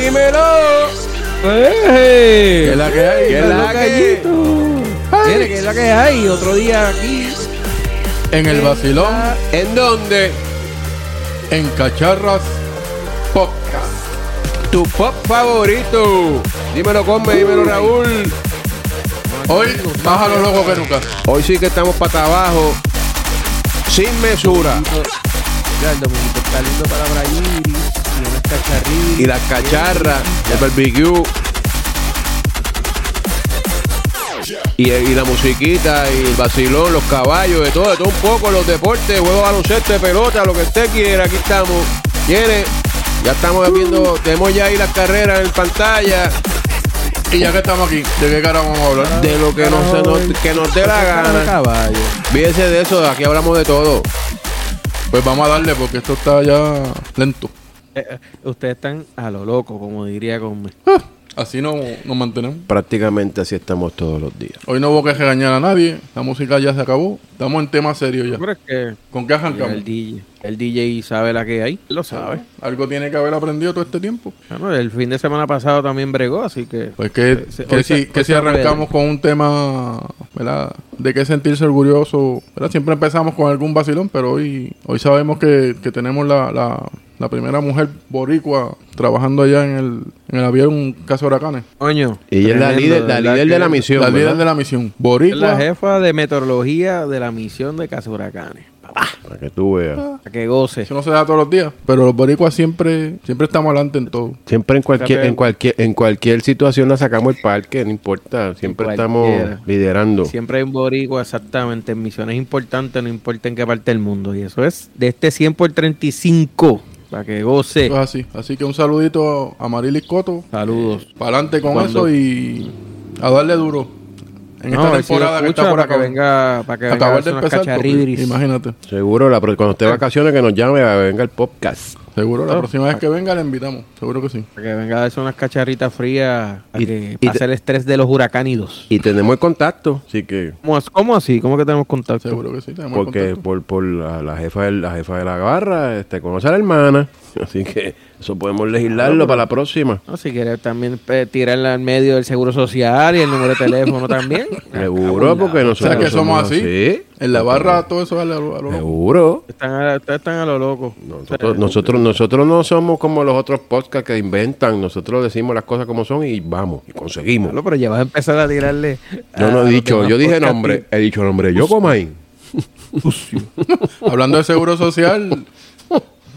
Dímelo. ¿Qué es la que hay? ¿Qué es la que hay? ¿qué es la que hay? Otro día aquí. En el vacilón, ¿En dónde? en Cacharras Podcast. Tu pop favorito. Dímelo, Come, dímelo, Raúl. Hoy, más a lo loco que nunca. Hoy sí que estamos para abajo. Sin mesura. Ya, el domingo está lindo para Brayiri. Y unas cacharritas. Y las cacharras, el barbecue. Y, y la musiquita, y el vacilón, los caballos, de todo, de todo un poco, los deportes, juego de baloncesto, de pelota, lo que usted quiera, aquí estamos. Viene, ya estamos viendo, tenemos ya ahí las carreras en pantalla, Y ya que estamos aquí, ¿de qué cara vamos a hablar? de lo que nos, se nos- que nos dé la gana. Caballo. Fíjense de eso, aquí hablamos de todo. Pues vamos a darle porque esto está ya lento. Eh, ustedes están a lo loco, como diría con Así no, nos mantenemos. Prácticamente así estamos todos los días. Hoy no hubo que regañar a nadie. La música ya se acabó. Estamos en tema serio ya. Pero es que ¿Con qué el arrancamos? DJ, el DJ sabe la que hay, lo sabe. Algo tiene que haber aprendido todo este tiempo. Bueno, el fin de semana pasado también bregó, así que Pues que, Se- que hoy si, se- que hoy si se arrancamos con un tema, ¿verdad? De qué sentirse orgulloso, ¿verdad? Siempre empezamos con algún vacilón, pero hoy, hoy sabemos que, que tenemos la, la, la primera mujer boricua trabajando allá en el, en el avión Caso Huracanes. coño. Y ella es la líder, la líder de la misión. la líder de la misión. Es la Boricua. jefa de meteorología de la misión de Casa Huracanes. Para que tú veas. Para que goce. Eso no se da todos los días, pero los boricuas siempre, siempre estamos adelante en todo. Siempre en cualquier, en cualquier, en cualquier situación la sacamos el parque, no importa. Siempre estamos liderando. Siempre hay un boricua exactamente en misiones importantes, no importa en qué parte del mundo. Y eso es de este 100 por 35. Para que goce. Eso es así. Así que un saludito a Marilis Coto. Saludos. Para adelante con eso y a darle duro. En No, esta si temporada que está por para que acá. venga, para que venga de empezar. porque, imagínate. Seguro, la, cuando esté de vacaciones que nos llame, venga el podcast. Seguro, la Ah. próxima vez que venga le invitamos. Seguro que sí. Para que venga a hacer unas cacharritas frías. Y- que y pase el estrés de los huracánidos. Y tenemos el contacto, así que... ¿Cómo, cómo así? ¿Cómo que tenemos contacto? Seguro que sí. Tenemos Porque contacto. por, por la, la jefa de, la jefa de la barra este, conoce a la hermana. Así que eso podemos legislarlo para la próxima. No, si quieres también eh, tirarla al medio del seguro social y el número de teléfono también. Seguro, porque O nosotros sea que somos así. Sí, En la barra todo eso vale a lo, a lo loco. seguro. Están a, ustedes están a lo loco. Nosotros, nosotros, nosotros no somos como los otros podcasts que inventan. Nosotros decimos las cosas como son y vamos, y conseguimos. Claro, pero ya vas a empezar a tirarle. Yo no he dicho, yo dije nombre, he dicho nombre. Yo como ahí. Hablando de seguro social,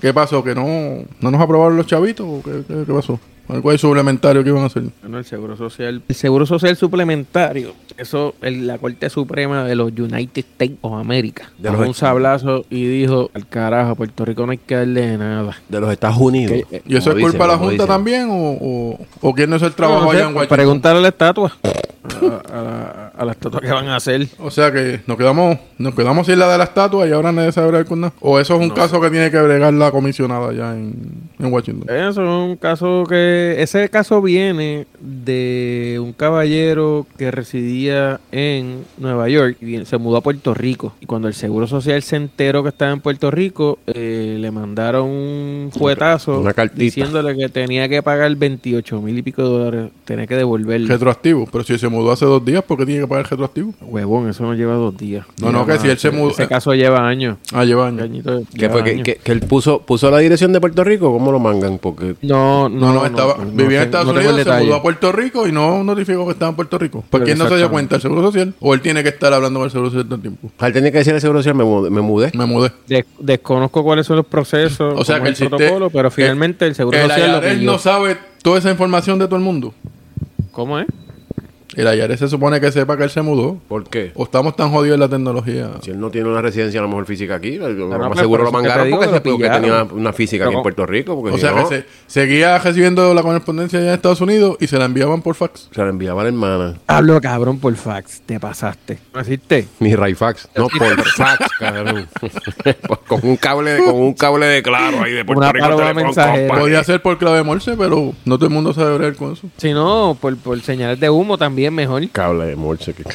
¿qué pasó? ¿Que no, no nos aprobaron los chavitos? ¿O qué, qué- qué pasó? ¿Cuál es suplementario que iban a hacer? Bueno, el seguro social. El seguro social suplementario. Eso, el- la Corte Suprema de los United States of America. De De los- un sablazo y dijo: al carajo, Puerto Rico no hay que darle nada. De los Estados Unidos. Que- ¿Y eso es culpa de la Junta dicen. también? ¿O, o, o quién no es el trabajo No, no sé, allá en Washington? Preguntarle a la estatua. A, a la, a la estatua que van a hacer. O sea que nos quedamos nos quedamos sin la de la estatua y ahora nadie sabe bregar con nada. ¿O eso es un caso que tiene que bregar la comisionada allá en, en Washington? Eso es un caso que. Ese caso viene de un caballero que residía en Nueva York y bien- se mudó a Puerto Rico. Y cuando el Seguro Social se enteró que estaba en Puerto Rico, eh, le mandaron un Una cartita. diciéndole que tenía que pagar 28 mil y pico de dólares. Tenía que devolverle. Retroactivo. Pero si se mudó hace dos días, ¿por qué tiene que pagar retroactivo? Huevón, eso no lleva dos días. No, no, Lleva que si él se mudó- Ese caso lleva años. Ah, lleva años. Añito- ¿Qué lleva fue? ¿Que, años. que- que él puso, puso la dirección de Puerto Rico? ¿Cómo lo mangan? Porque No, No, no, estaba, no vivía en Estados Unidos, se mudó a Puerto Rico y no notificó que estaba en Puerto Rico. ¿Por quién no se dio cuenta? ¿El Seguro Social? ¿O él tiene que estar hablando con el Seguro Social todo el tiempo? él tenía que decir al seguro social, me mudé. Me mudé. Me mudé. Des- desconozco cuáles son los procesos, O sea que el el protocolo, pero finalmente el Seguro El Social lo pilló. no sabe toda esa información de todo el mundo. ¿Cómo es? El IRS se supone que sepa que él se mudó. ¿Por qué? O estamos tan jodidos en la tecnología. Si él no tiene una residencia a lo mejor física aquí, lo no, más seguro lo mangaron porque, que se- porque tenía una física aquí en Puerto Rico. Porque O si sea no, que se, seguía recibiendo la correspondencia allá en Estados Unidos y se la enviaban por fax. se la enviaba a la hermana. Hablo cabrón por fax, te pasaste. ¿No existe? Mi Rayfax. No, por fax, cabrón. con un cable, con un cable de claro ahí de Puerto Una Rico. Podía ser por clave Morse, pero no todo el mundo sabe bregar con eso. Si no, por, por señales de humo también mejor. Cable de Morse. que-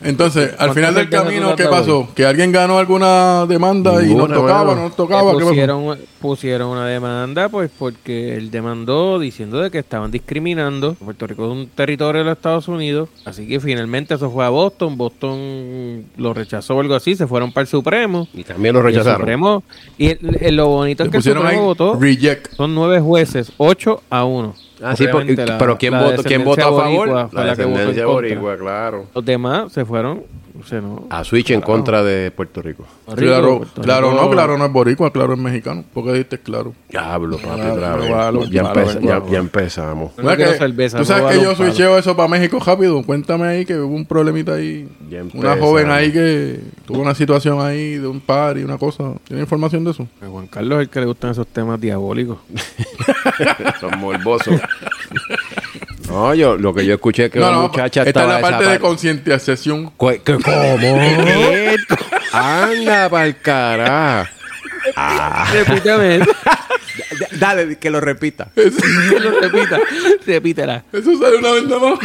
Entonces, al ¿Cuántos final del camino, ¿qué pasó? Que alguien ganó alguna demanda y nos tocaba, bueno. no nos tocaba. ¿qué pasó? pusieron, pusieron una demanda pues porque él demandó diciendo de que estaban discriminando. Puerto Rico es un territorio de los Estados Unidos, así que finalmente eso fue a Boston. Boston lo rechazó o algo así, se fueron para el Supremo. Y también lo Y el rechazaron. Supremo, y el- el- lo bonito es que el Supremo ahí votó. reject. Son nueve jueces, ocho a uno. Ah, sí, pero, la- pero ¿quién, la votó, ¿quién votó a favor? boricua La la descendencia boricua, claro. Los demás se fueron, o sea, no. A switch en contra de Puerto Rico. Puerto Rico, Claro, Puerto claro, Rico- no, claro, no es boricua, claro es mexicano. ¿Por qué dijiste claro? Diablo, papi, Claro, ya, empeza- ya- ya empezamos. No ¿Verdad quiero que- cerveza, Tú sabes que yo switcheo eso para México rápido. Cuéntame ahí que hubo un problemita ahí. Una joven ahí que tuvo una situación ahí de un par y una cosa. ¿Tiene información de eso? A Juan Carlos es el que le gustan esos temas diabólicos. Son morbosos. No, yo, lo que yo escuché es que no, una no, muchacha esta es la parte de concientización. ¿Qué, ¿Cómo? Anda pa'l carajo. Repítame eso. Dale, que lo repita. que lo repita. Repítela. Eso sale una vez nada más.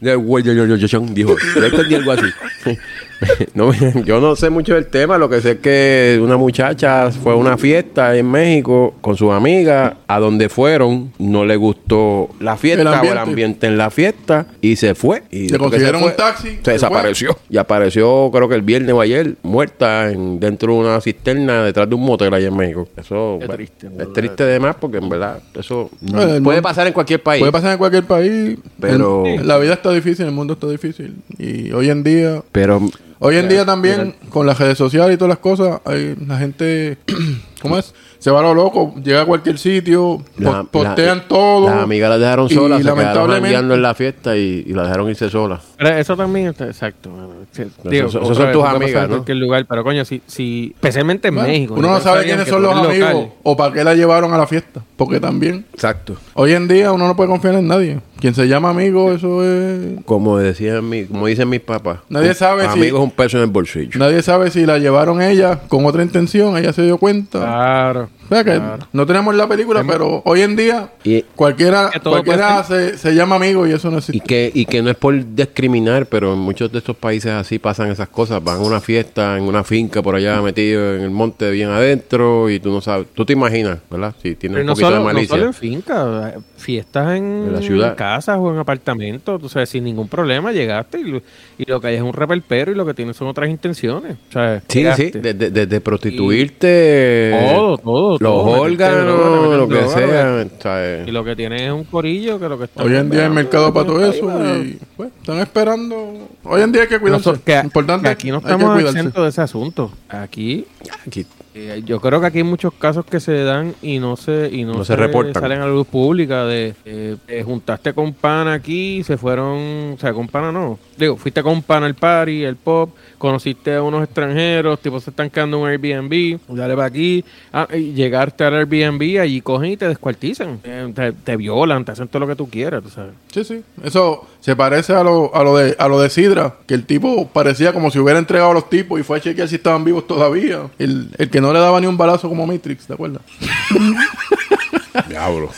Del güey, yo, yo, yo, yo, yo, dijo, yo entendí algo así. No, yo no sé mucho del tema, lo que sé es que una muchacha fue a una fiesta en México con sus amigas, a donde fueron, no le gustó la fiesta El o el ambiente. en la fiesta y se fue. Y Le consiguieron fue, un taxi, Se se desapareció. Y apareció, creo que el viernes o ayer, muerta en- dentro de una cisterna detrás de un motel allá en México. Eso Qué bueno, triste, es verdad. triste de más porque en verdad eso No, puede mundo- pasar en cualquier país. Puede pasar en cualquier país. Pero- El- la vida está difícil, el mundo está difícil. Y hoy en día Pero Hoy en día también, con las redes sociales y todas las cosas, hay, la gente, ¿cómo es? Se va a lo loco, llega a cualquier sitio, La- po- postean la- todo. Las amigas las dejaron Y solas, se quedaron en la fiesta y, y la dejaron irse solas. Pero eso también está exacto. sí, digo, eso- eso son vez, tus amigas, en ¿no? cualquier lugar, pero coño, si, si especialmente en Bueno, México. uno no sabe quiénes son los amigos local. o para qué la llevaron a la fiesta. Porque también, Exacto. hoy en día uno no puede confiar en nadie. Quien se llama amigo, eso es... Como decían mi, como dicen mis papás. Nadie un- sabe si- Amigos un peso en el bolsillo. Nadie sabe si la llevaron ella con otra intención, ella se dio cuenta. Claro. O sea que claro. no tenemos la película, pero hoy en día Y- cualquiera, cualquiera se, se llama amigo y eso no Y existe. que, y que no es por discriminar, pero en muchos de estos países así pasan esas cosas. Van a una fiesta en una finca por allá metido en el monte bien adentro y tú no sabes, tú te imaginas, ¿verdad? Si tienes Pero un no poquito solo, de no malicia. solo en finca, fiestas en, En la ciudad. casas o en apartamentos, tú sabes, sin ningún problema llegaste y lo, y lo que hay es un reperpero y lo que tienes son otras intenciones. O sea, Sí, llegaste. sí, desde desde prostituirte, Todo, todo, todo, droga, órganos, lo que sea. ¿sabes? Y lo que tienes es un corillo que lo que está... Hoy en día hay mercado para todo eso y pues, están esperando. Hoy en día hay que cuidarse. que- Importante, que aquí no estamos exentos de ese asunto. Aquí, Aquí- eh, yo creo que aquí hay muchos casos que se dan y no se y no, No se reportan. salen a la luz pública de eh, eh, juntaste con pana aquí, se fueron, o sea, con pana no. Digo, fuiste con pana al party, el pop, conociste a unos extranjeros, tipo se están quedando en un Airbnb, dale para aquí, ah, y llegaste al Airbnb, allí cogen y te descuartizan, Eh, te, te violan, te hacen todo lo que tú quieras, tú sabes. Sí, sí. Eso se parece a lo, a lo de a lo de Sidra, que el tipo parecía como si hubiera entregado a los tipos y fue a chequear si estaban vivos todavía. El, el que no le daba ni un balazo como Matrix, ¿te acuerdas? Diablo.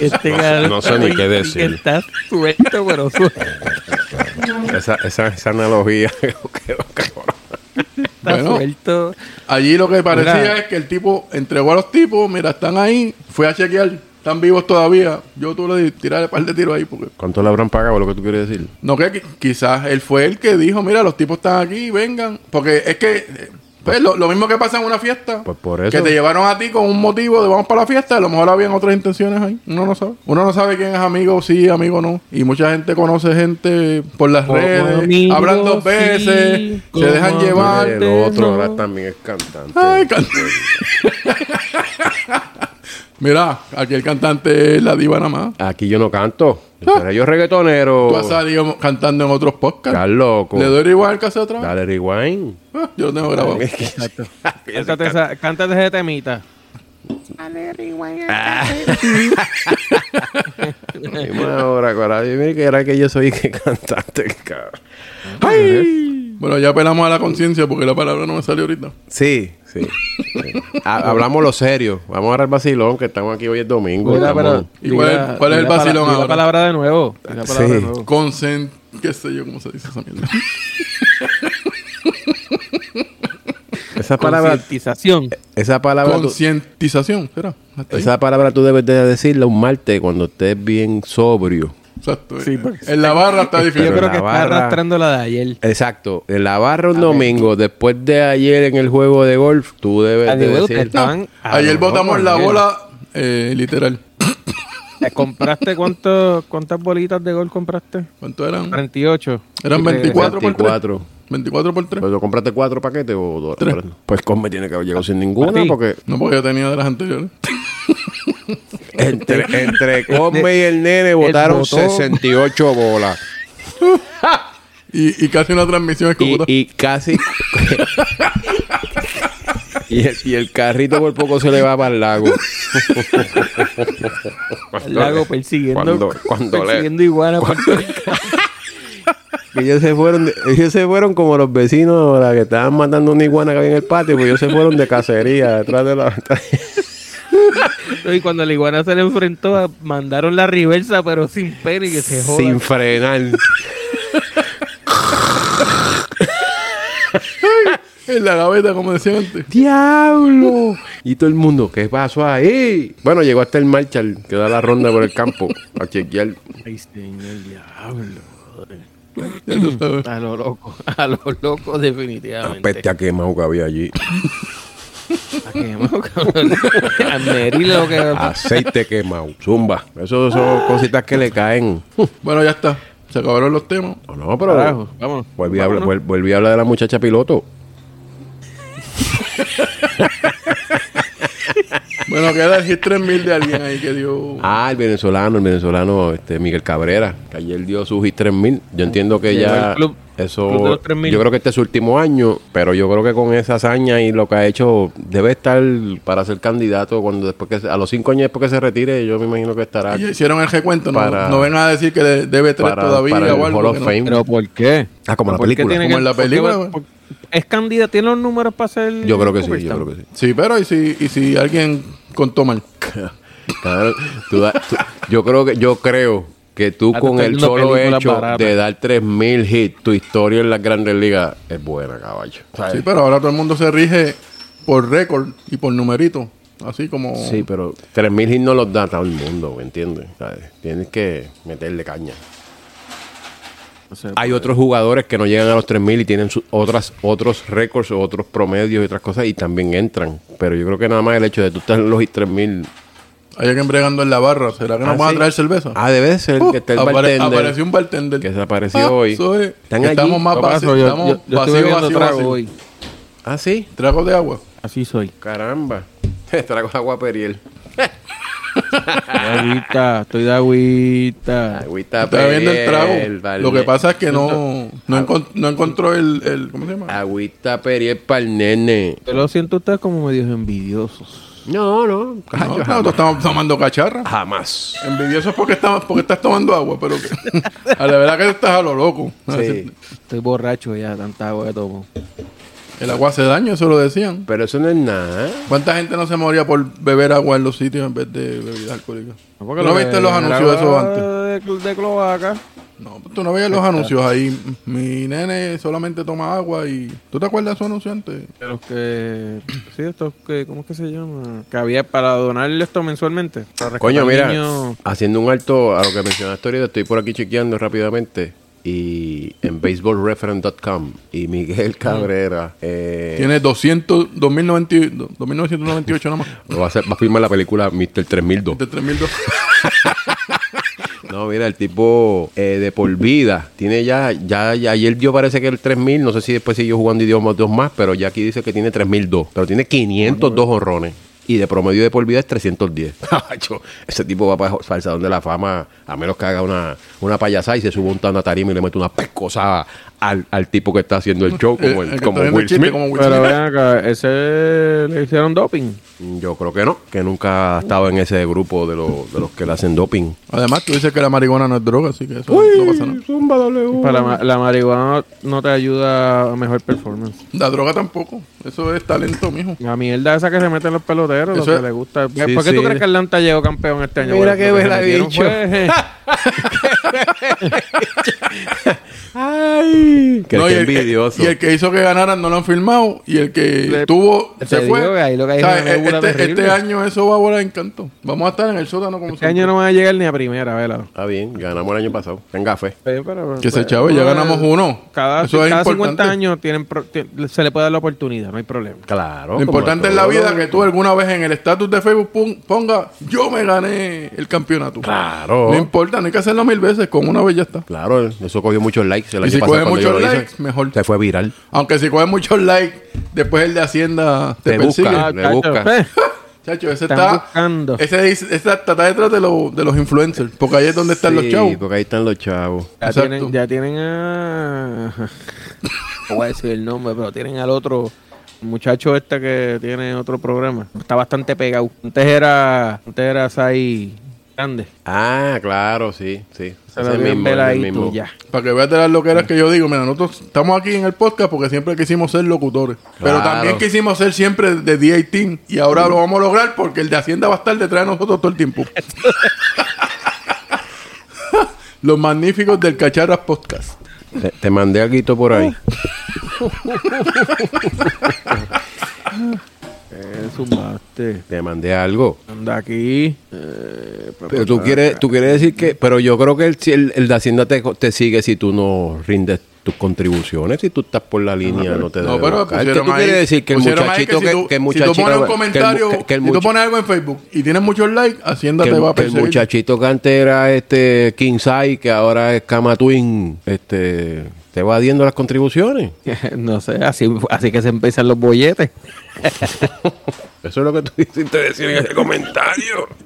Este no- sé ni qué decir. Está suelto, pero suelto. Esa, esa, esa analogía quedó cabrón. Está Bueno. suelto. Allí lo que parecía Mira. es que el tipo entregó a los tipos, mira, están ahí, fue a chequear, están vivos todavía. Yo tuve que tirarle un par de tiros ahí porque ¿Cuánto le habrán pagado lo que tú quieres decir? No, que qui- quizás él fue el que dijo, mira, los tipos están aquí, vengan. Porque es que, eh, pues, lo, lo mismo que pasa en una fiesta. Pues por eso. Que te llevaron a ti con un motivo de vamos para la fiesta, a lo mejor habían otras intenciones ahí. Uno no sabe. Uno no sabe quién es amigo, sí, amigo no. Y mucha gente conoce gente por las Como redes, amigo, hablan dos sí, veces, se dejan llevar. el otro no. ahora también es cantante. Ay, can- Mira, aquí el cantante es la diva nada más. Aquí yo no canto. Pero yo reggaetonero. Tú has salido cantando en otros podcasts. Estás loco. Le doy igual que hace otra vez. Dale rewind. Ah, Yo lo tengo grabado. Exacto. Cántate, esa, cántate ese temita. Dime ahora, corazón. Mira que era que yo soy que cantante, cabrón. Bueno, ya apelamos a la conciencia porque la palabra no me salió ahorita. Sí, Sí. sí. Ha- hablamos lo serio. Vamos ahora al vacilón, que estamos aquí hoy es domingo. Mira, estamos- ¿Y cuál cuál es el vacilón di la ahora? palabra de nuevo. la palabra Sí. de nuevo. Consent... ¿Qué sé yo cómo se dice esa mierda? Esa palabra, Concientización. esa palabra, tú- Concientización, ¿será? Esa palabra tú debes de decirla un martes cuando estés bien sobrio. Exacto. Sí, porque- En la barra está Yo difícil. Pero creo que está arrastrando la de ayer. Exacto. En la barra un domingo, después de ayer en el juego de golf, tú debes A de nivel decir... Ayer botamos la bola eh, literal. ¿Te ¿Compraste cuánto, cuántas bolitas de gol compraste? ¿Cuánto eran? 48. Eran Eh, 24 por 3. 24. 24 por 3. ¿Pero compraste cuatro paquetes o dos? Tres. Pues Come tiene que haber llegado sin ninguna porque No, porque yo tenía de las anteriores. Entre, entre Come y el nene votaron botón. 68 bolas. Y, y casi una transmisión es Y, como... y casi... y, el, y el carrito por poco se le va para el lago. El lago persiguiendo, Cuando- cuando le- persiguiendo iguana por el campo. Que ellos se fueron, ellos se fueron como los vecinos ahora que estaban matando una iguana que había en el patio, pues ellos se fueron de cacería detrás de la Y cuando la iguana se le enfrentó, a- mandaron la reversa, pero sin pena y que se joda. sin frenar. En la gaveta, como decía antes. ¡Diablo! Y todo el mundo, ¿qué pasó ahí? Bueno, llegó hasta el Marshall, que da la ronda por el campo a chequear. Ay, señor diablo. Ya tú sabes. A lo loco, a lo loco definitivamente. Peste a quemado que había allí. ¿A qué, mo, cabrón? A Mary lo que... Aceite quemado. Zumba. Eso son cositas que le caen. Bueno, ya está. Se acabaron los temas. No, no, pero Carajo, vámonos. volví a, hablar, Vámonos. vol- volví a hablar de la muchacha piloto. Bueno, queda el hit 3000 de alguien ahí que dio. Ah, el venezolano, el venezolano este Miguel Cabrera, que ayer dio su hit 3000. Yo entiendo que Llegó ya al club- eso club de los 3000. yo creo que este es su último año, pero yo creo que con esa hazaña y lo que ha hecho debe estar para ser candidato cuando después que a los cinco años después que se retire, yo me imagino que estará Y ya hicieron el recuento. No, Para- no vengan a decir que de- debe tres para, todavía para el o algo. Hall of que no. ¿Pero por qué? Ah, como la ¿Por qué película. tiene Como que- en la película, por- ¿Es candidato? ¿Tiene los números para ser Yo creo que sí, yo creo que sí. Sí, pero ¿y si, y si alguien contó mal? Claro, tú da- tú- yo creo que yo creo que tú Ah, con el solo hecho de dar 3000 hits, tu historia en las Grandes Ligas es buena, caballo. ¿Sabes? Sí, pero ahora todo el mundo se rige por récord y por numerito. Así como. Sí, pero 3000 hits no los da todo el mundo, ¿me entiendes? ¿Sabes? Tienes que meterle caña. Hay otros jugadores que no llegan a los 3000 y tienen sus otras otros récords otros promedios y otras cosas y también entran. Pero yo creo que nada más el hecho de tú estar en los hits 3000. Hay alguien bregando en la barra. ¿Será que nos Ah, van sí. a traer cerveza? Ah, debe ser Uh, que esté el apare- bartender. apareció un bartender. Que se apareció Ah, hoy. Están Estamos allí. más vacíos. Yo, Estamos yo, yo estoy vacío, bebiendo vacío, trago vacío. hoy. Ah, sí. Trago de agua. Así soy. Caramba. Trago agua periel. De agüita, estoy de agüita. Agüita Está bebiendo el trago. periel, vale. Lo que pasa es que no, no, encon- no encontró el, el. ¿Cómo se llama? Agüita periel para el nene. Yo lo siento ustedes como medios envidiosos. No, no. No, cacho, nosotros jamás. estamos tomando cacharra. Jamás. Envidioso es porque, estás porque estás tomando agua, pero que, a la verdad que estás a lo loco. Sí. Estoy borracho ya, tanta agua que tomo. El agua hace daño, eso lo decían. Pero eso no es nada. ¿eh? ¿Cuánta gente no se moría por beber agua en los sitios en vez de bebidas alcohólicas? No, ¿Tú no viste los anuncios de eso antes? De, de cloaca. No, tú no veías los anuncios ahí. Mi nene solamente toma agua y... ¿Tú te acuerdas de esos anuncios antes? De los que. Sí, estos que. ¿Cómo es que se llama? Que había para donarle esto mensualmente. Para Coño, mira, niños. haciendo un alto a lo que mencionaste ahorita, estoy por aquí chequeando rápidamente. Y en baseballreference.com y Miguel Cabrera eh, Tiene 200, 2090 2998 nada más. va, a hacer- va a filmar la película Mr. 3002. De 3002. No, mira, el tipo eh, de por vida tiene ya, ya, ya, ayer dio parece que el 3000, no sé si después siguió jugando idiomas dos más, pero ya aquí dice que tiene 3002, pero tiene 502 honrones. Y de promedio de por vida es 310. Acho, Ese tipo va para el de la Fama, a menos que haga una, una payasada y se suba un a y le mete una pescosa al, al tipo que está haciendo el show, como, El- como Will Smith. como Will Pero Smith. ven acá, ese le hicieron doping. Yo creo que no, que nunca ha estado en ese grupo de, los de los que le hacen doping. Además, tú dices que la marihuana no es droga, así que eso no pasa nada. Para la, ma- la marihuana no te ayuda a mejor performance. La droga tampoco. Eso es talento, mijo. La mierda esa que se meten los peloteros, Eso lo es- que le gusta. Sí, ¿Por qué tú crees que Atlanta llegó campeón este año? Mira Bueno, qué lo que metieron bicho. fue- Ay, que No, y el- envidioso. Y el que hizo que ganaran no lo han firmado. Y el que Le- tuvo te se digo fue. que ahí lo que hay O sea, es una nebula este, este año eso va a volar en canto. Vamos a estar en el sótano como Este año no van a llegar ni a primera, ¿verdad? Está bien, ganamos el año pasado. Tenga fe. Que se chavo, ya ganamos uno. Cada, Eso es cada importante. 50 años tienen pro- ti- se le puede dar la oportunidad, no hay problema. Claro. Lo importante en la vida que tú alguna vez en el estatus de Facebook pon- ponga yo me gané el campeonato. Claro. No importa, no hay que hacerlo mil veces, con una vez ya está. Claro, eso cogió muchos likes el Y año si pasado coge muchos lo hice. likes, mejor. Se fue viral. Aunque si coges muchos likes, después el de Hacienda te, Te persigue. busca. Ah, le chacho, busca. eh, Chacho, ese Están está. buscando. Ese dice- ese está detrás de, los de los influencers. Porque ahí es donde están los Sí, chavos. porque ahí están los chavos. ya, Exacto. tienen, ya tienen a. No voy a decir el nombre, pero tienen al otro muchacho este que tiene otro programa. Está bastante pegado. Antes era. Antes era Sai Grande. Ah, claro, sí, sí. Se lo bien mismo, veladito mismo. ya. Para que veas de las loqueras que yo digo, mira, nosotros estamos aquí en el podcast porque siempre quisimos ser locutores. Pero también quisimos ser siempre de D18 y ahora lo vamos a lograr porque el de Hacienda va a estar detrás de nosotros todo el tiempo. Los magníficos del Cacharras Podcast. Te, te mandé algo por ahí. Eh, zumbaste. Te mandé algo. Anda aquí. Eh, Pero tú quieres, tú quieres decir que, pero yo creo que el, si el, el de Hacienda te, te sigue si tú no rindes tus contribuciones, si tú estás por la línea, no te No, debe pero buscar. ¿Qué tú quieres decir? Que el muchachito si que, tú- que el Si muchachito tú pones un que el comentario, que- que el si tú pones algo en Facebook y tienes muchos likes, Hacienda que te va a que el perseguir. muchachito que antes era este King Sai, que ahora es Kama Twin, este, te va diendo las contribuciones. no sé, así, así que se empiezan los bolletes. Eso es lo que tú hiciste decir en ese comentario.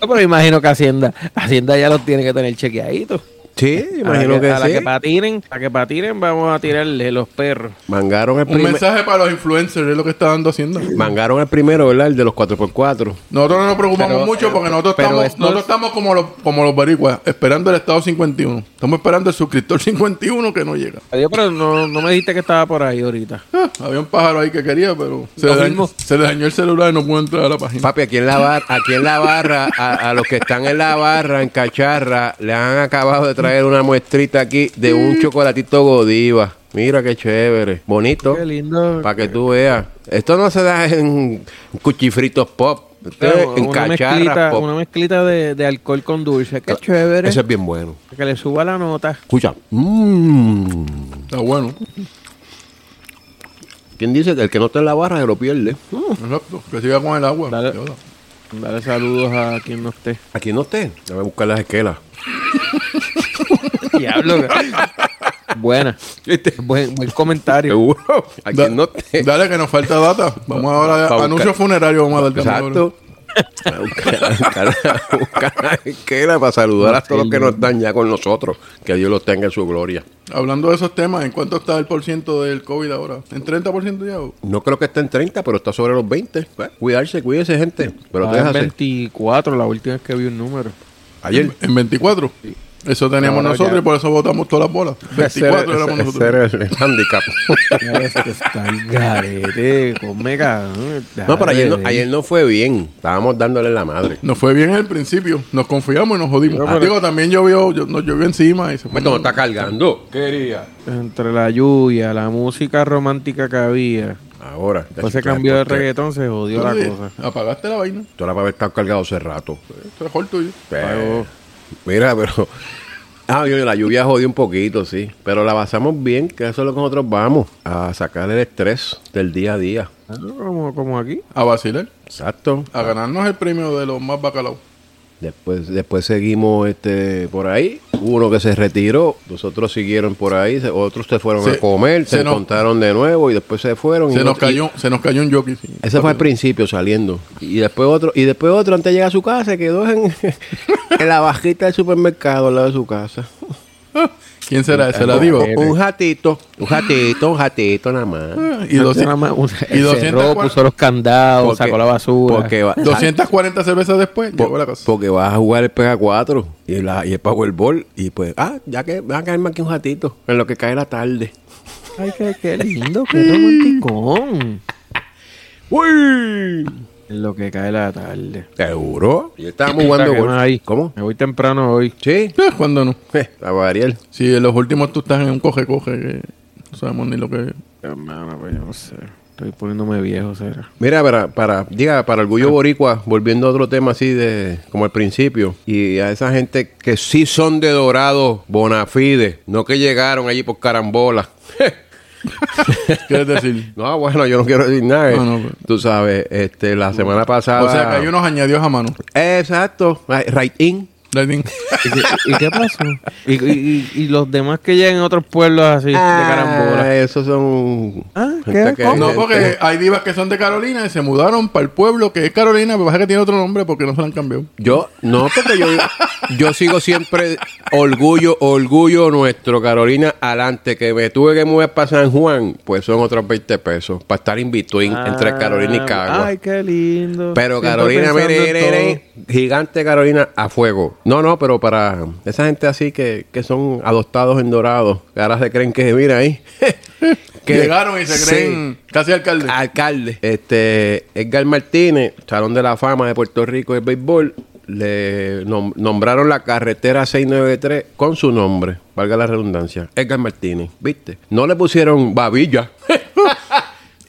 No, pero imagino que Hacienda, Hacienda ya los tiene que tener chequeaditos. Sí, imagino la que, a la que patinen, a que patinen vamos a tirarle los perros. Mangaron el, Un primer- mensaje para los influencers es lo que está dando Hacienda. mangaron el primero, ¿verdad? El de los 4x4. Nosotros no nos preocupamos Pero, mucho eh, porque nosotros estamos, esto nosotros es- estamos como los, como los baricuas, esperando el estado 51. Estamos esperando el suscriptor 51 que no llega. Adiós, pero no, no me dijiste que estaba por ahí ahorita. Ah, había un pájaro ahí que quería, pero se le, dañó, se le dañó el celular y no pudo entrar a la página. Papi, aquí en la, bar- aquí en la barra, a, a los que están en la barra, en cacharra, le han acabado de traer una muestrita aquí de un chocolatito Godiva. Mira qué chévere. Bonito. Qué lindo. Para que tú veas. Esto no se da en cuchifritos pop. Esto es Claro, en una, mezclita, pop. una mezclita de, de alcohol con dulce. Qué chévere. Eso es bien bueno. Que le suba la nota. Escucha. Mm. Está bueno. ¿Quién dice que el que no está en la barra se lo pierde? Exacto. Que siga con el agua. Dale. Saludos a quien no esté. Aquí no esté. Déjame buscar las esquelas. Diablo. Buena. ¿Viste? Buen, buen comentario. Seguro. Aquí Da- no esté. Dale que nos falta data. Vamos ahora a anuncio funerario. Vamos a dar Exacto. A buscar, a buscar, a buscar la esquela para saludar a todos los que no están ya con nosotros. Que Dios los tenga en su gloria. Hablando de esos temas, ¿en cuánto está el por ciento del COVID ahora? ¿En 30% ya? o? No creo que esté en 30, pero está sobre los 20. Pues, cuidarse, cuídese, gente. Pero Ah, en dejas 24, la última vez que vi un número. Ayer. ¿En 24? Eso teníamos Ahora nosotros ya. y por eso votamos todas las bolas. 24 éramos ese nosotros. era el handicap. Ese que está el garete, come cabrón. No, pero ayer no, ayer no fue bien. Estábamos dándole la madre. Nos fue bien en el principio. Nos confiamos y nos jodimos. Pero, pero- Digo, también llovió, yo- nos llovió encima y se fue. Pues está cargando. Quería. Entre la lluvia, la música romántica que había. Ahora. Después se cambió de reggaetón, se jodió la cosa. Apagaste la vaina. Tú la para haber estado cargado hace rato. Eso es tuyo. Pero, mira, pero. Ah, yo, la lluvia jodió un poquito, sí. Pero la pasamos bien, que eso es lo que nosotros vamos. A sacar el estrés del día a día. Ah, Como, como aquí. A vacilar. Exacto. A ganarnos el premio de los más bacalaos. Después, después seguimos este por ahí. Uno que se retiró, los otros siguieron por ahí, se- otros se fueron Se- a comer, se, se nos- encontraron de nuevo y después se fueron. y Se no- nos cayó, se nos cayó un jockey. sí. y- ese fue al principio saliendo. Y después otro, y después otro antes de llegar a su casa, quedó en, en la bajita del supermercado al lado de su casa. ¿Quién será ese? ¿La diva? Un jatito, un jatito, un jatito nada más. Y, doci- Nada más, un- y él 200 cerró, puso los candados, Porque- sacó la basura. Porque, va- 240 cervezas después, po- llegó a la porque vas a jugar el Pega 4 y, la, y el Powerball. Y pues, ah, ya que van a caerme aquí un jatito en lo que cae la tarde. Ay, qué, qué lindo, qué romanticón. ¡Uy! En lo que cae la tarde. ¿Seguro? Y estábamos jugando ¿Qué golf. hay? ¿Cómo? Me voy temprano hoy. Sí. Eh, ¿Cuándo no? Eh, a Ariel. Si en los últimos tú estás en un coge-coge que no sabemos ni lo que... Hermano, pues yo no sé. Estoy poniéndome viejo, será. Mira, para, para, diga, para Orgullo Boricua, volviendo a otro tema así de, como al principio, y a esa gente que sí son de Dorado, Bonafide, no que llegaron allí por carambola. ¿Quieres decir? No, bueno, yo no quiero decir nada. No, no, pero- Tú sabes, este, la semana pasada. O sea, que hay unos añadidos a mano. Exacto, right in. Lightning. ¿Y qué, y qué pasó? ¿Y, y, y- y los demás que llegan a otros pueblos así, de carambola? Ah, esos son. Ah, ¿qué? No, porque hay divas que son de Carolina y se mudaron para el pueblo que es Carolina, pero pasa que tiene otro nombre porque no se lo han cambiado. Yo, no, porque yo, yo sigo siempre orgullo, orgullo nuestro, Carolina, adelante, que me tuve que mover para San Juan, pues son otros 20 pesos, para estar in between entre Carolina y Cagua. Ah, Ay, qué lindo. Pero Carolina, mire, mire, mire, gigante Carolina a fuego. No, no, pero para esa gente así que, que son adoptados en Dorado, que ahora se creen que, mira ahí. que- Llegaron y se Sí. creen casi alcalde. alcalde. Este, Edgar Martínez, Salón de la Fama de Puerto Rico de béisbol, le nom- nombraron la carretera 693 con su nombre, valga la redundancia, Edgar Martínez, ¿viste? No le pusieron babilla.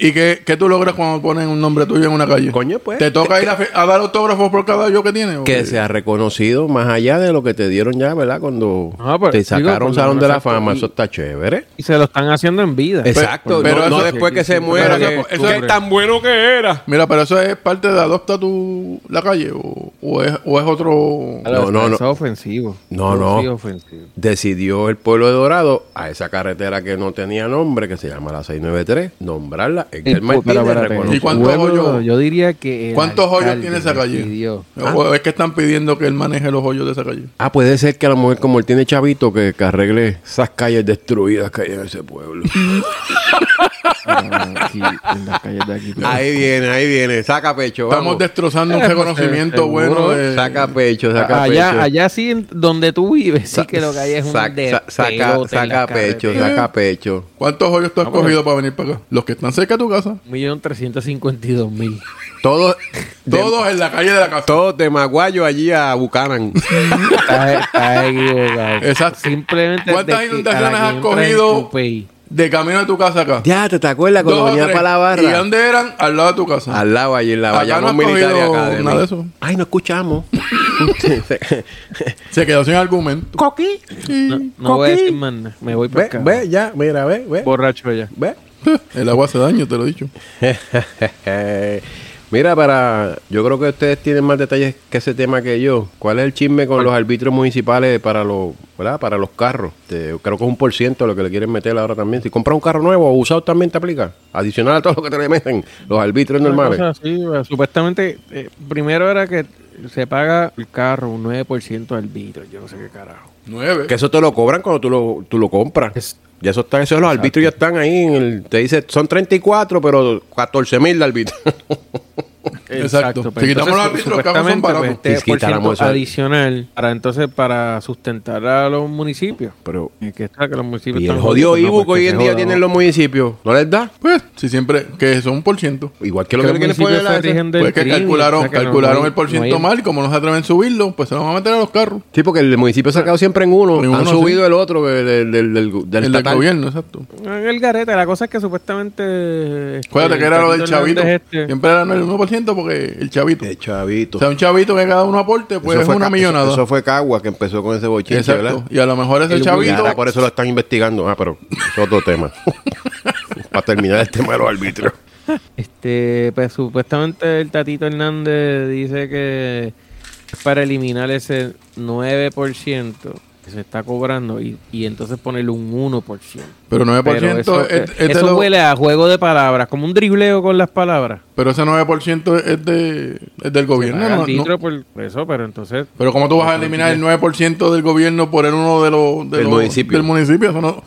¿Y qué, qué tú logras cuando ponen un nombre tuyo en una calle? Coño, pues. ¿Te toca ir a, dar autógrafos por cada yo que tiene? que qué? se ha reconocido más allá de lo que te dieron ya, ¿verdad? Cuando Ah, pues, te sacaron lo Salón de la. Fama, eso está chévere. Y se lo están haciendo en vida. Exacto, pero no, no eso- después que se muera, eso- que, eso es- tan bueno que era. Mira, pero eso es parte de adopta tu la calle o, o es, o es otro... No, no, no. Eso es ofensivo. No, no. Ofensivo. decidió el pueblo de Dorado a esa carretera que no tenía nombre, que se llama la 693, nombrarla Edgar Martínez pero espérate, reconoció. ¿Y cuántos pueblo, hoyos? Yo diría que. ¿Cuántos hoyos tiene esa calle? decidió. O es que están pidiendo que él maneje los hoyos de esa calle. Ah, puede ser que a lo mejor como él tiene chavito que, que arregle esas calles destruidas que hay en ese pueblo. Ah, aquí, en las calles de aquí. ahí viene, ahí viene, saca pecho, Estamos vamos. destrozando un Eh, reconocimiento bueno de... Saca pecho, saca allá, pecho. allá sí, donde tú vives, sí que lo que hay es un saca, saca las pecho, saca pecho. ¿Cuántos hoyos tú has bueno. cogido para venir para acá? Los que están cerca de tu casa. Un millón trescientos cincuenta y dos mil. Todos, de- Todos en la calle de la casa. todos de Maguayo allí a Bucanan. Estás equivocado. Exacto. Simplemente. ¿Cuántas inundaciones has cogido? De camino de tu casa acá. ya, ¿te, te acuerdas cuando venía para la barra? ¿Y dónde eran? Al lado de tu casa. Al lado allí en la Acá Bayamón no cogido Academy. nada de eso. Ay, no escuchamos. Se quedó sin argumento. Coqui. No, no voy a decir más nada. Me voy para Ve, acá. ve, ya, mira, ve, ve. Borracho ya. ve. El agua hace daño, te lo he dicho. Mira, para. Yo creo que ustedes tienen más detalles que ese tema que yo. ¿Cuál es el chisme con los arbitrios municipales para los, ¿verdad? Para los carros? Este, creo que es un por ciento lo que le quieren meter ahora también. Si compras un carro nuevo o usado también te aplica. Adicional a todo lo que te le meten los arbitrios Una normales. cosa eh, supuestamente, eh, primero era que se paga el carro un 9% de arbitrio. Yo no sé qué carajo. Nueve. Que eso te lo cobran cuando tú lo, tú lo compras. Es- ya eso está, eso los arbitrios ya están ahí. En el, te dice, son 34, pero 14 mil de arbitrio. Exacto. Si quitamos los árbitros, los carros son supuestamente, baratos. pues, este Si por ciento adicional para entonces para sustentar a los municipios. pero. Es que está que los municipios Y el están jodido jodidos, IBU que hoy que en día tienen los municipios, ¿no les da? Pues, si siempre, que son un por ciento. Igual que lo Que que los le quieren poner municipios la se rigen del Pues que calcularon, o sea que no- calcularon no hay- el por ciento mal y como no se atreven a subirlo, pues se lo van a meter a los carros. Sí, porque el municipio ha sacado siempre en uno. En uno, Han subido el otro del, del, el gobierno, exacto. En el garete, la cosa es que supuestamente... Acuérdate que era lo del chavito. Este- Siempre era el 1% porque el chavito. Eh, chavito. O sea, un chavito que cada uno aporte, pues Eso es fue una millonada. Eso, eso fue Cagua que empezó con ese bochinche, Exacto. ¿verdad? Y a lo mejor ese El chavito. ahora por eso lo están investigando. Ah, pero es otro tema. Para terminar el tema de los arbitrios. Este, pues supuestamente el Tatito Hernández dice que es para eliminar ese 9% que se está cobrando y, y entonces ponerle un 1%. Pero 9% Pero eso, es, es eso lo- huele a juego de palabras, como un dribleo con las palabras. Pero ese 9% es, de, es del gobierno. Paga ¿no? No. por eso, pero entonces Pero ¿cómo tú vas a eliminar el 9% del gobierno por el uno de los de Del los- municipio. del municipio? Eso no-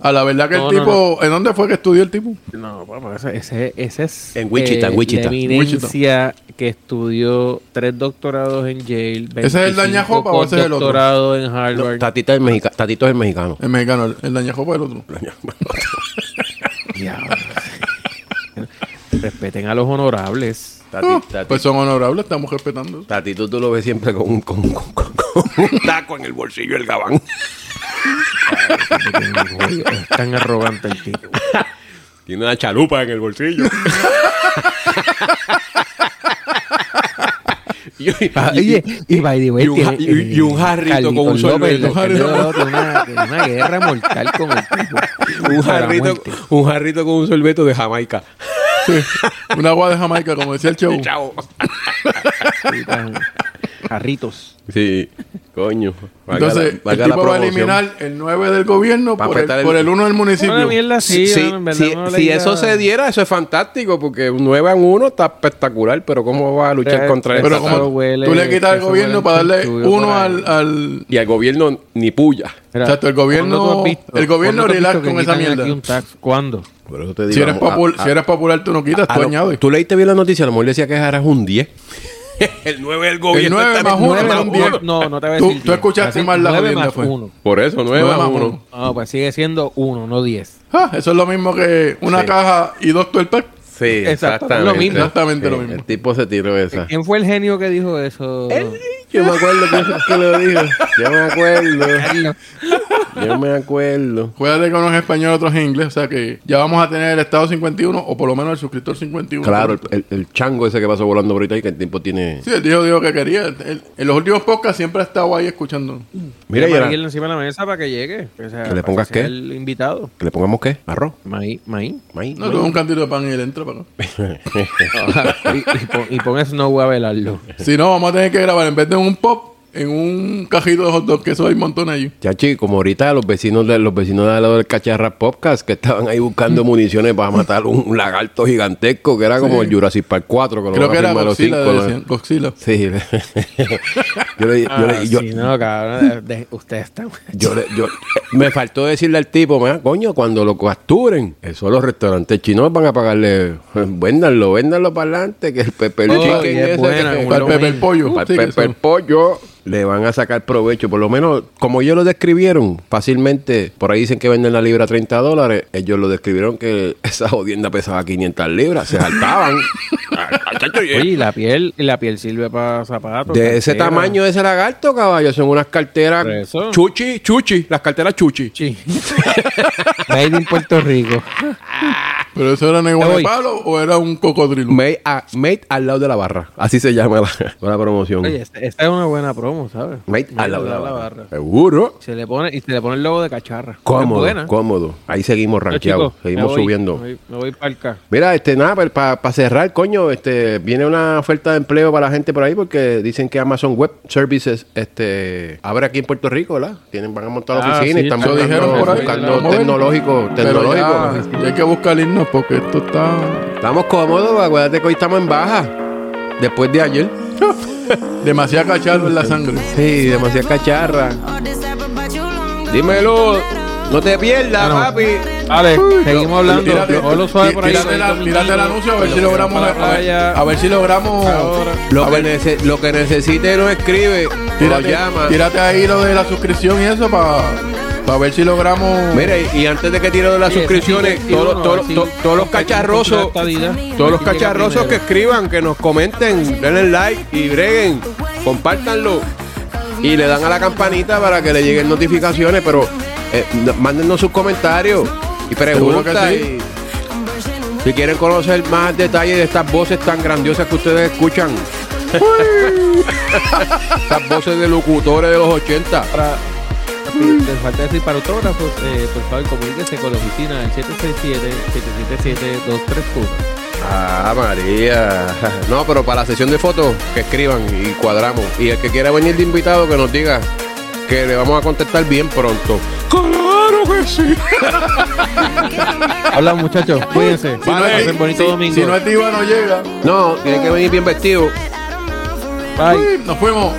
a la verdad que No, el no, tipo... ¿En dónde fue que estudió el tipo? No, papá, ese, ese, ese es En Wichita, en Wichita. la eminencia que estudió tres doctorados en Yale. ¿Ese es el 25 Dañajopa o ese es el otro? doctorado en No, Harvard. Tatita es mexica- Tatito es el mexicano. El mexicano, el, el dañajo fue el otro. Diablo. Respeten a los honorables. Tati- Tati- Pues son honorables, estamos respetando. Tatito tú lo ves siempre con un, con, con- con- con un taco en el bolsillo del gabán. Es tan arrogante el tipo. Tiene una chalupa en el bolsillo. y, y- Oye, y by the way, y un tiene, ja- y- y un jarrito con un sorbete. una, una guerra mortal con el tipo. un, jarrito, un jarrito con un sorbeto de Jamaica. Sí. Un agua de Jamaica, como decía el show. Chao. Sí, Jarritos. Sí, coño. Valga Entonces, la- el tipo va a eliminar el 9 del gobierno por el, apretar el- por el 1 del municipio. Una mierda Sí, en verdad si, no si eso se diera, eso es fantástico, porque un 9 a 1 está espectacular, pero ¿cómo va a luchar Pero- contra pero Pero como tal? huele- tú le quitas al gobierno para darle chanchullo uno por ahí. al, al... Y al gobierno ni puya. Exacto, el gobierno- ¿cuándo tú has visto- el gobierno relax con esa mierda? aquí un tax? ¿Cuándo? Por eso te digo. Si eres, popul- a- si eres popular, tú no quitas, a tú lo- añades. Tú leíste bien la noticia, a lo mejor decía que eras un 10. el 9 del gobierno. nueve está más en uno nueve más más un diez. uno. No, no te voy a Tú- decir. tú 10. escuchaste Así, mal la nueve jodienda, más fue. uno. Por eso, 9 Nueve más más 1. uno. No, pues sigue siendo 1, no 10. Ah, eso es lo mismo que una Sí. caja y dos 12 pack. Sí, exactamente. lo mismo. Exactamente lo Sí, mismo. El tipo se tiró esa. ¿Quién fue el genio que dijo eso? Yo me acuerdo que, que lo dijo. Yo me acuerdo. Yo me acuerdo. Juegate con unos españoles, otros en inglés. O sea que ya vamos a tener el estado 51 o por lo menos el suscriptor 51. Claro, el, el- el chango ese que pasó volando ahorita y que el tiempo tiene. Sí, el dijo, dijo que quería. En los últimos podcasts siempre ha estado ahí escuchando. Mira, y era- encima de la mesa para que llegue. O sea, ¿Que le pongas sea qué? El invitado. ¿Que le pongamos qué? ¿Arroz? Maíz, maíz. ¿Maíz? No, tuve un cantito de pan y él entra para acá. y, y pon, y pon Snow a velarlo. Si no, vamos a tener que grabar en vez de un pop, en un cajito de hot dog, que eso hay un montón allí. Chachi, como ahorita los vecinos de los vecinos de al lado del Cacharra Podcast que estaban ahí buscando municiones para matar un, un lagarto gigantesco que era como el Jurassic Park 4 que lo Creo van que a era filmar los Godzilla, cinco. Godzilla. Sí. yo le yo le- Ah, yo- sí, no, cabrón. de- de- ustedes están. yo le- yo- me faltó decirle al tipo, "Mira, coño, cuando lo capturen, eso los restaurantes chinos van a pagarle, véndanlo, véndanlo para adelante, que el pepper Oh, chicken es ese buena, que- Para el pepper pollo. para Sí, el pepper pollo le van a sacar provecho. Por lo menos, como ellos lo describieron fácilmente, por ahí dicen que venden la libra a 30 dólares. Ellos lo describieron que esa jodienda pesaba 500 libras. Se saltaban. Ah, chacho, Oye, la piel, la piel sirve para zapatos. de ese tamaño de ese lagarto, caballo, son unas carteras chuchi, chuchi, las carteras chuchi. Sí. Made in Puerto Rico. ¿Pero eso era negro de palo o era un cocodrilo? Made, a- made al lado de la barra. Así se llama la, la promoción. Oye, esta, esta es una buena promo, ¿sabes? made al lado de la, barra. Seguro. Se le pone, y se le pone el logo de cacharra. Cómodo, buena. cómodo. Ahí seguimos rankeados. Seguimos me voy, subiendo. Me voy, voy para acá. Mira, este, nada, para cerrar, coño, este, viene una oferta de empleo para la gente por ahí porque dicen que Amazon Web Services, este, abre aquí en Puerto Rico, ¿verdad? Tienen, van a montar la Ah, oficina y sí, están eso buscando, dijeron por ahí. buscando tecnológico, tecnológico. ya, ya hay que buscar porque esto está... Estamos cómodos, acuérdate que hoy estamos en baja. Después de ayer. Demasiado cacharro en la sangre. Sí, demasiada cacharra. Dímelo, no te pierdas, Bueno, papi. Vale, seguimos hablando. Tírate, Cógelo suave por ahí. tírate la- tírate el anuncio a ver si logramos... A ver, a ver si logramos... Lo que, nece- lo que necesite nos escribe, nos Tírate, llama. tírate ahí lo de la suscripción y eso para ver si logramos... Mira, y, antes de que tire de las Sí, suscripciones, sí, todos, uno, todos- sí. todos- todos los cacharrosos, todos los cacharrosos que escriban, que nos comenten, denle like y breguen, compártanlo y le dan a la campanita para que le lleguen notificaciones, pero eh, no- mándennos sus comentarios y preguntas. sí. y si quieren conocer más detalles de estas voces tan grandiosas que ustedes escuchan. estas voces de locutores de los 80. Para, les falta decir para autógrafos, eh, por favor comuníquese con la oficina del 767-777-231. Ah, María. No, pero para la sesión de fotos, que escriban y cuadramos. Y el que quiera venir de invitado, que nos diga que le vamos a contestar bien pronto. ¡Claro que sí! Habla muchachos, cuídense. Si no, es, bonito si- domingo. si no es diva, no llega. No, tiene que venir bien vestido. Bye. Nos fuimos.